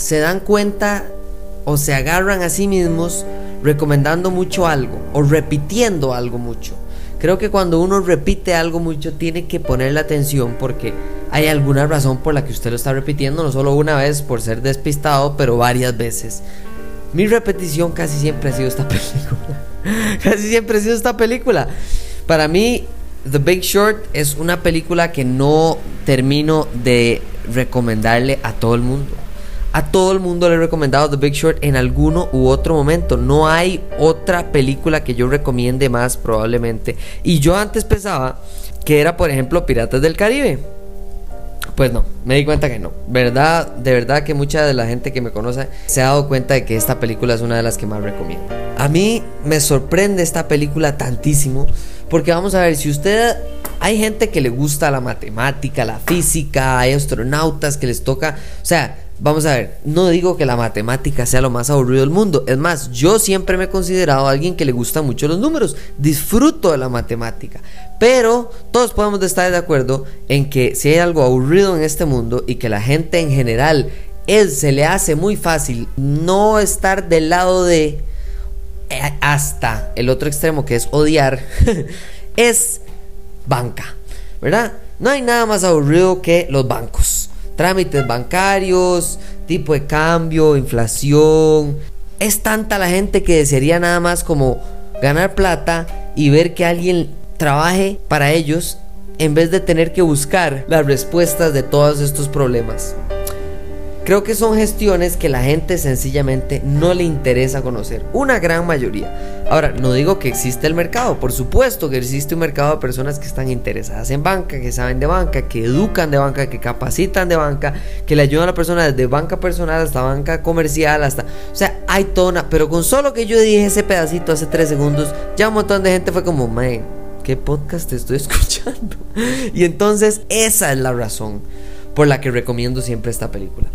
se dan cuenta o se agarran a sí mismos recomendando mucho algo o repitiendo algo mucho? Creo que cuando uno repite algo mucho tiene que ponerle atención porque hay alguna razón por la que usted lo está repitiendo, no solo una vez por ser despistado, pero varias veces. Mi repetición casi siempre ha sido esta película. casi siempre ha sido esta película. Para mí, The Big Short es una película que no termino de recomendarle a todo el mundo. A todo el mundo le he recomendado The Big Short en alguno u otro momento. No hay otra película que yo recomiende más probablemente. Y yo antes pensaba que era, por ejemplo, Piratas del Caribe. Pues no, me di cuenta que no. Verdad, de verdad que mucha de la gente que me conoce se ha dado cuenta de que esta película es una de las que más recomiendo. A mí me sorprende esta película tantísimo porque vamos a ver, si usted hay gente que le gusta la matemática, la física, hay astronautas que les toca, o sea, vamos a ver, no digo que la matemática sea lo más aburrido del mundo, es más, yo siempre me he considerado alguien que le gusta mucho los números, disfruto de la matemática, pero todos podemos estar de acuerdo en que si hay algo aburrido en este mundo y que la gente en general se le hace muy fácil no estar del lado de eh, hasta el otro extremo que es odiar, es banca, ¿verdad? No hay nada más aburrido que los bancos. Trámites bancarios, tipo de cambio, inflación. Es tanta la gente que desearía nada más como ganar plata y ver que alguien trabaje para ellos en vez de tener que buscar las respuestas de todos estos problemas. Creo que son gestiones que la gente sencillamente no le interesa conocer. Una gran mayoría. Ahora, no digo que existe el mercado. Por supuesto que existe un mercado de personas que están interesadas en banca, que saben de banca, que educan de banca, que capacitan de banca, que le ayudan a la persona desde banca personal hasta banca comercial, hasta... O sea, hay toda Pero con solo que yo dije ese pedacito hace tres segundos, ya un montón de gente fue como, man, ¿qué podcast estoy escuchando? y entonces esa es la razón por la que recomiendo siempre esta película.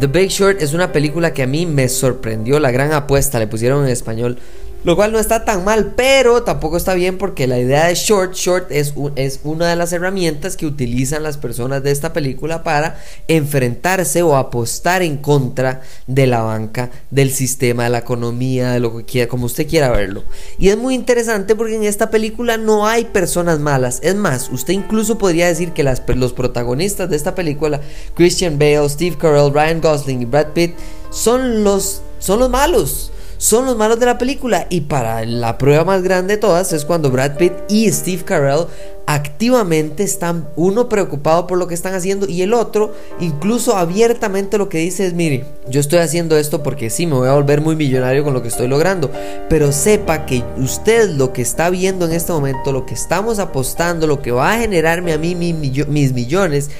The Big Short es una película que a mí me sorprendió, la gran apuesta, le pusieron en español lo cual no está tan mal, pero tampoco está bien porque la idea de short, short es, es una de las herramientas que utilizan las personas de esta película para enfrentarse o apostar en contra de la banca, del sistema, de la economía, de lo que quiera, como usted quiera verlo. Y es muy interesante porque en esta película no hay personas malas. Es más, usted incluso podría decir que los protagonistas de esta película, Christian Bale, Steve Carell, Ryan Gosling y Brad Pitt, son los, son los malos son los malos de la película. Y para la prueba más grande de todas es cuando Brad Pitt y Steve Carell activamente están uno preocupado por lo que están haciendo y el otro incluso abiertamente lo que dice es, mire, yo estoy haciendo esto porque sí, me voy a volver muy millonario con lo que estoy logrando, pero sepa que usted lo que está viendo en este momento, lo que estamos apostando, lo que va a generarme a mí mis millones,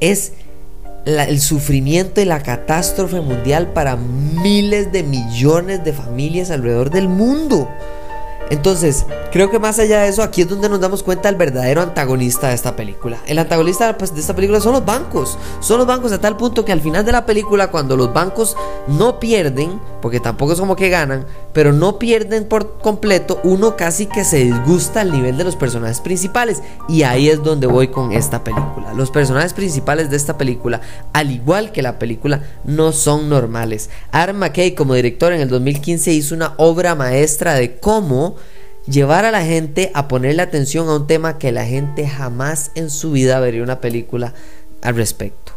es el sufrimiento y la catástrofe mundial para miles de millones de familias alrededor del mundo. Entonces, creo que más allá de eso, aquí es donde nos damos cuenta del verdadero antagonista de esta película. El antagonista pues, de esta película son los bancos. Son los bancos a tal punto que al final de la película, cuando los bancos no pierden, porque tampoco es como que ganan, pero no pierden por completo, uno casi que se disgusta al nivel de los personajes principales. Y ahí es donde voy con esta película. Los personajes principales de esta película, al igual que la película, no son normales. Aaron McKay como director en el 2015 hizo una obra maestra de cómo llevar a la gente a ponerle atención a un tema que la gente jamás en su vida vería una película al respecto.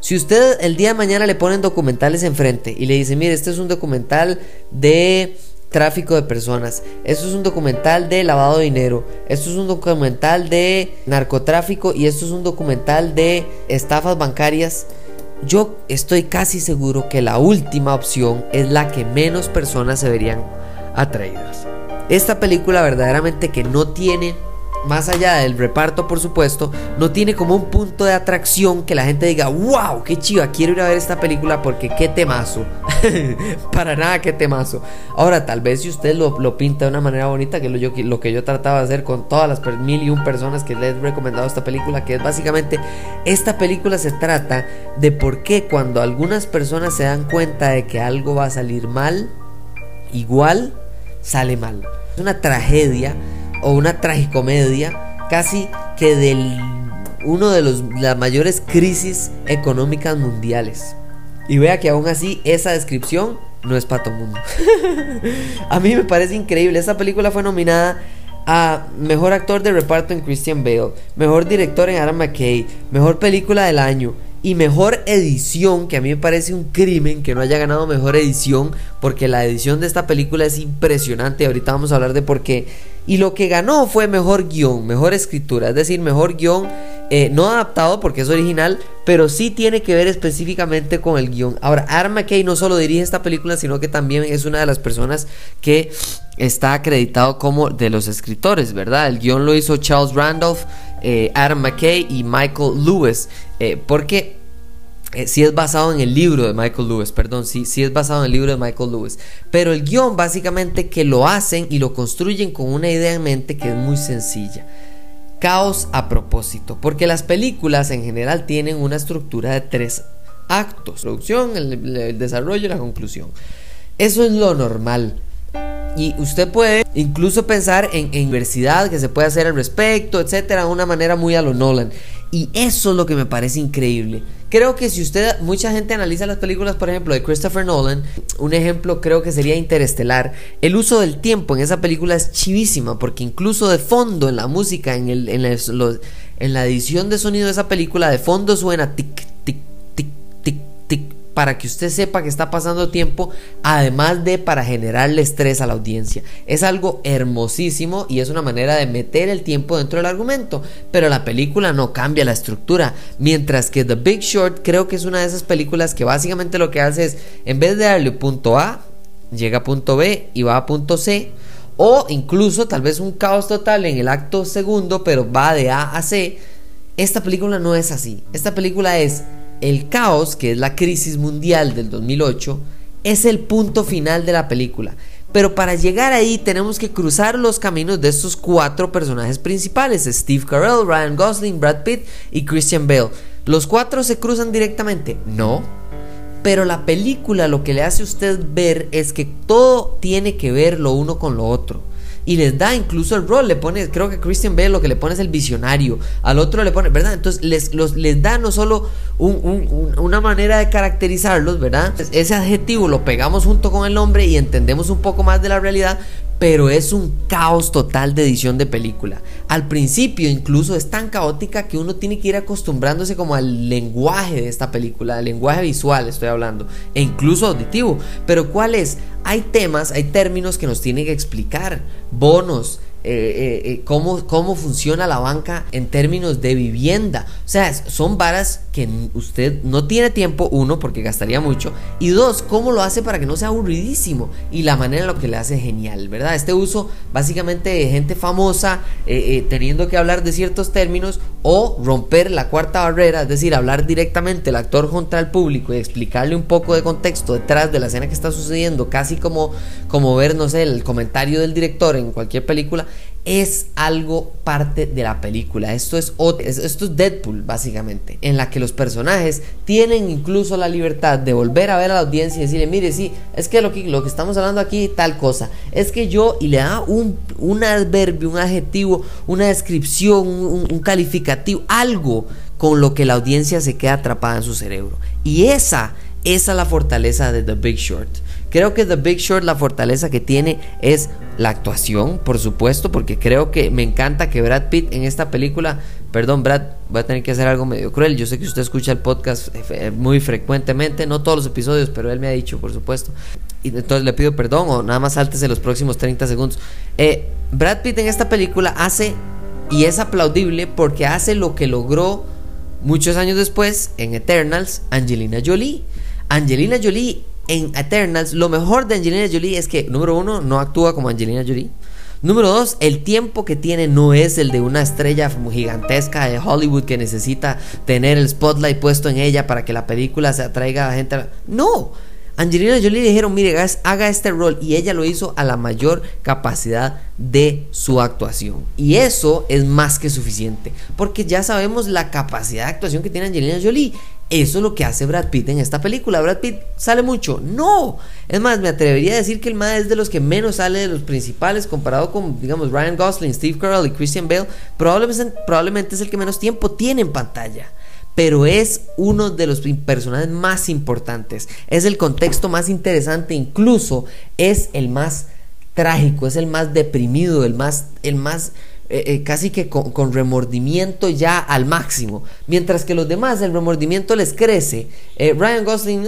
Si usted el día de mañana le ponen documentales enfrente y le dice, mire, este es un documental de tráfico de personas, esto es un documental de lavado de dinero, esto es un documental de narcotráfico y esto es un documental de estafas bancarias, yo estoy casi seguro que la última opción es la que menos personas se verían atraídas. Esta película verdaderamente que no tiene más allá del reparto, por supuesto, no tiene como un punto de atracción que la gente diga, wow, qué chiva, quiero ir a ver esta película porque qué temazo. Para nada, qué temazo. Ahora, tal vez si usted lo, pinta de una manera bonita, que lo, yo, lo que yo trataba de hacer con todas las mil y un personas que les he recomendado esta película, que es básicamente, esta película se trata de por qué cuando algunas personas se dan cuenta de que algo va a salir mal, igual sale mal. Es una tragedia o una tragicomedia casi que de uno de los, las mayores crisis económicas mundiales. Y vea que aún así esa descripción no es para todo mundo. a mí me parece increíble. Esta película fue nominada a Mejor Actor de Reparto en Christian Bale, Mejor Director en Adam McKay, Mejor Película del Año, y mejor edición, que a mí me parece un crimen que no haya ganado mejor edición, porque la edición de esta película es impresionante. Ahorita vamos a hablar de por qué. Y lo que ganó fue mejor guion, mejor escritura, es decir, mejor guion eh, no adaptado porque es original, pero sí tiene que ver específicamente con el guion. Ahora, Aaron McKay no solo dirige esta película, sino que también es una de las personas que está acreditado como de los escritores, ¿verdad? El guion lo hizo Charles Randolph, eh, Adam McKay y Michael Lewis. Eh, porque eh, si es basado en el libro de Michael Lewis, perdón, sí, sí es basado en el libro de Michael Lewis. Pero el guion básicamente que lo hacen y lo construyen con una idea en mente que es muy sencilla. Caos a propósito, porque las películas en general tienen una estructura de tres actos. Producción, el, desarrollo y la conclusión. Eso es lo normal. Y usted puede incluso pensar en, en diversidad que se puede hacer al respecto, etcétera, de una manera muy a lo Nolan. Y eso es lo que me parece increíble. Creo que si usted, mucha gente analiza las películas, por ejemplo, de Christopher Nolan, un ejemplo creo que sería Interestelar. El uso del tiempo en esa película es chivísima, porque incluso de fondo en la música, en, el, en, la edición de sonido de esa película, de fondo suena tic para que usted sepa que está pasando tiempo, además de para generarle estrés a la audiencia. Es algo hermosísimo y es una manera de meter el tiempo dentro del argumento, pero la película no cambia la estructura, mientras que The Big Short creo que es una de esas películas que básicamente lo que hace es, en vez de darle punto A, llega a punto B y va a punto C, o incluso tal vez un caos total en el acto segundo, pero va de A a C. Esta película no es así. Esta película es el caos, que es la crisis mundial del 2008, es el punto final de la película. Pero para llegar ahí tenemos que cruzar los caminos de estos cuatro personajes principales, Steve Carell, Ryan Gosling, Brad Pitt y Christian Bale. ¿Los cuatro se cruzan directamente? No. Pero la película lo que le hace a usted ver es que todo tiene que ver lo uno con lo otro y les da incluso el rol. Le pone, creo que Christian Bale lo que le pone es el visionario, al otro le pone, ¿verdad? Entonces les, los, les da no solo una manera de caracterizarlos, ¿verdad? Ese adjetivo lo pegamos junto con el nombre y entendemos un poco más de la realidad, pero es un caos total de edición de película. Al principio incluso es tan caótica que uno tiene que ir acostumbrándose como al lenguaje de esta película, al lenguaje visual estoy hablando, e incluso auditivo. Pero ¿cuál es? Hay temas, hay términos que nos tienen que explicar, bonos, eh, eh, eh, cómo, cómo funciona la banca en términos de vivienda. O sea, son varas que usted no tiene tiempo, uno, porque gastaría mucho, y dos, cómo lo hace para que no sea aburridísimo y la manera en lo que le hace genial, ¿verdad? Este uso básicamente de gente famosa teniendo que hablar de ciertos términos o romper la cuarta barrera, es decir, hablar directamente el actor contra el público y explicarle un poco de contexto detrás de la escena que está sucediendo, casi como, como ver, no sé, el comentario del director en cualquier película, es algo parte de la película. Esto es, esto es Deadpool, básicamente, en la que los personajes tienen incluso la libertad de volver a ver a la audiencia y decirle, mire, sí, es que lo que, lo que estamos hablando aquí, tal cosa, es que yo, y le da un, un adverbio, un adjetivo, una descripción, un, calificativo, algo con lo que la audiencia se queda atrapada en su cerebro. Y esa, esa es la fortaleza de The Big Short. Creo que The Big Short, la fortaleza que tiene es la actuación, por supuesto, porque creo que me encanta que Brad Pitt en esta película, perdón Brad, voy a tener que hacer algo medio cruel, yo sé que usted escucha el podcast eh, muy frecuentemente, no todos los episodios, pero él me ha dicho, por supuesto, y entonces le pido perdón o nada más saltes en los próximos 30 segundos. Eh, Brad Pitt en esta película hace, y es aplaudible porque hace lo que logró muchos años después en Eternals Angelina Jolie. Angelina Jolie en Eternals, lo mejor de Angelina Jolie es que, número uno, no actúa como Angelina Jolie. Número dos, el tiempo que tiene no es el de una estrella gigantesca de Hollywood que necesita tener el spotlight puesto en ella para que la película se atraiga a la gente. No, Angelina Jolie dijeron, mire, haga este rol y ella lo hizo a la mayor capacidad de su actuación. Y eso es más que suficiente, porque ya sabemos la capacidad de actuación que tiene Angelina Jolie. Eso es lo que hace Brad Pitt en esta película. Brad Pitt sale mucho. No. Es más, me atrevería a decir que el más es de los que menos sale de los principales comparado con, digamos, Ryan Gosling, Steve Carell y Christian Bale. Probablemente, probablemente es el que menos tiempo tiene en pantalla pero es uno de los personajes más importantes, es el contexto más interesante, incluso es el más trágico, es el más deprimido, el más, el más eh, eh, casi que con, remordimiento ya al máximo. Mientras que los demás el remordimiento les crece. Eh, Ryan Gosling,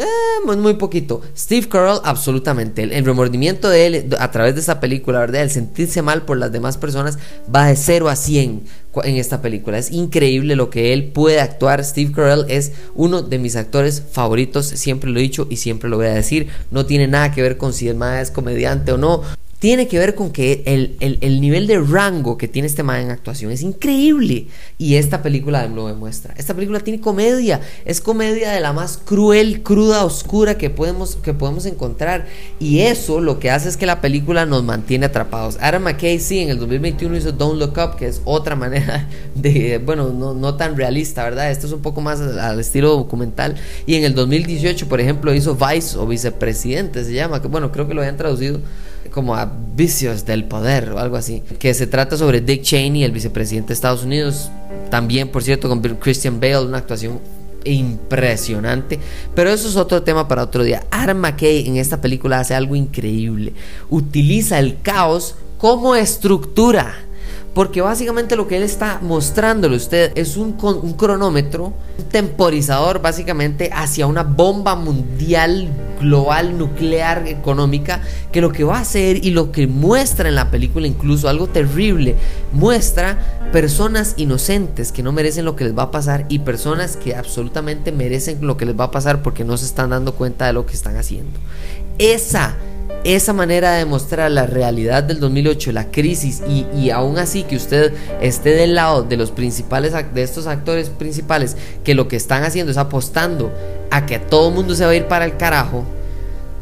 muy poquito. Steve Carell, absolutamente. El, remordimiento de él a través de esta película, ¿verdad? El sentirse mal por las demás personas va de 0 a 100 en esta película. Es increíble lo que él puede actuar. Steve Carell es uno de mis actores favoritos, siempre lo he dicho y siempre lo voy a decir. No tiene nada que ver con si el más es comediante o no tiene que ver con que el, nivel de rango que tiene este man en actuación es increíble. Y esta película lo demuestra. Esta película tiene comedia. Es comedia de la más cruel, cruda, oscura que podemos, que podemos encontrar. Y eso lo que hace es que la película nos mantiene atrapados. Adam McKay, sí, en el 2021 hizo Don't Look Up, que es otra manera de, bueno, no, no tan realista, ¿verdad? Esto es un poco más al estilo documental. Y en el 2018, por ejemplo, hizo Vice o Vicepresidente, se llama, bueno, creo que lo habían traducido como a vicios del poder o algo así, que se trata sobre Dick Cheney, el vicepresidente de Estados Unidos, también por cierto con Christian Bale, una actuación impresionante, pero eso es otro tema para otro día. Adam McKay en esta película hace algo increíble, utiliza el caos como estructura porque básicamente lo que él está mostrándole a usted es un, un, cronómetro, un temporizador básicamente hacia una bomba mundial, global, nuclear, económica, que lo que va a hacer y lo que muestra en la película, incluso algo terrible, muestra personas inocentes que no merecen lo que les va a pasar y personas que absolutamente merecen lo que les va a pasar porque no se están dando cuenta de lo que están haciendo. Esa esa manera de mostrar la realidad del 2008, la crisis y, aún así que usted esté del lado de los principales, de estos actores principales que lo que están haciendo es apostando a que todo el mundo se va a ir para el carajo,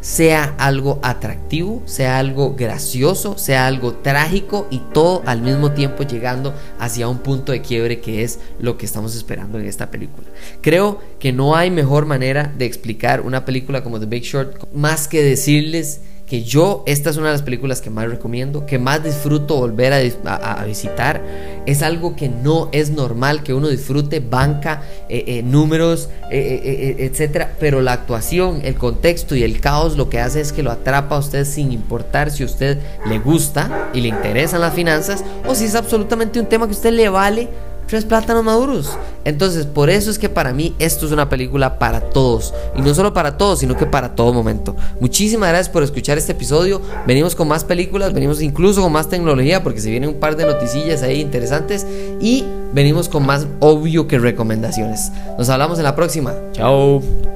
sea algo atractivo, sea algo gracioso, sea algo trágico y todo al mismo tiempo llegando hacia un punto de quiebre que es lo que estamos esperando en esta película. Creo que no hay mejor manera de explicar una película como The Big Short más que decirles que yo, esta es una de las películas que más recomiendo, que más disfruto volver a, visitar. Es algo que no es normal que uno disfrute, banca, eh, eh, números, eh, etcétera. Pero la actuación, el contexto y el caos lo que hace es que lo atrapa a usted sin importar si a usted le gusta y le interesan las finanzas o si es absolutamente un tema que a usted le vale tres plátanos maduros. Entonces, por eso es que para mí esto es una película para todos. Y no solo para todos, sino que para todo momento. Muchísimas gracias por escuchar este episodio. Venimos con más películas, venimos incluso con más tecnología, porque se vienen un par de noticillas ahí interesantes. Y venimos con más obvio que recomendaciones. Nos hablamos en la próxima. Chao.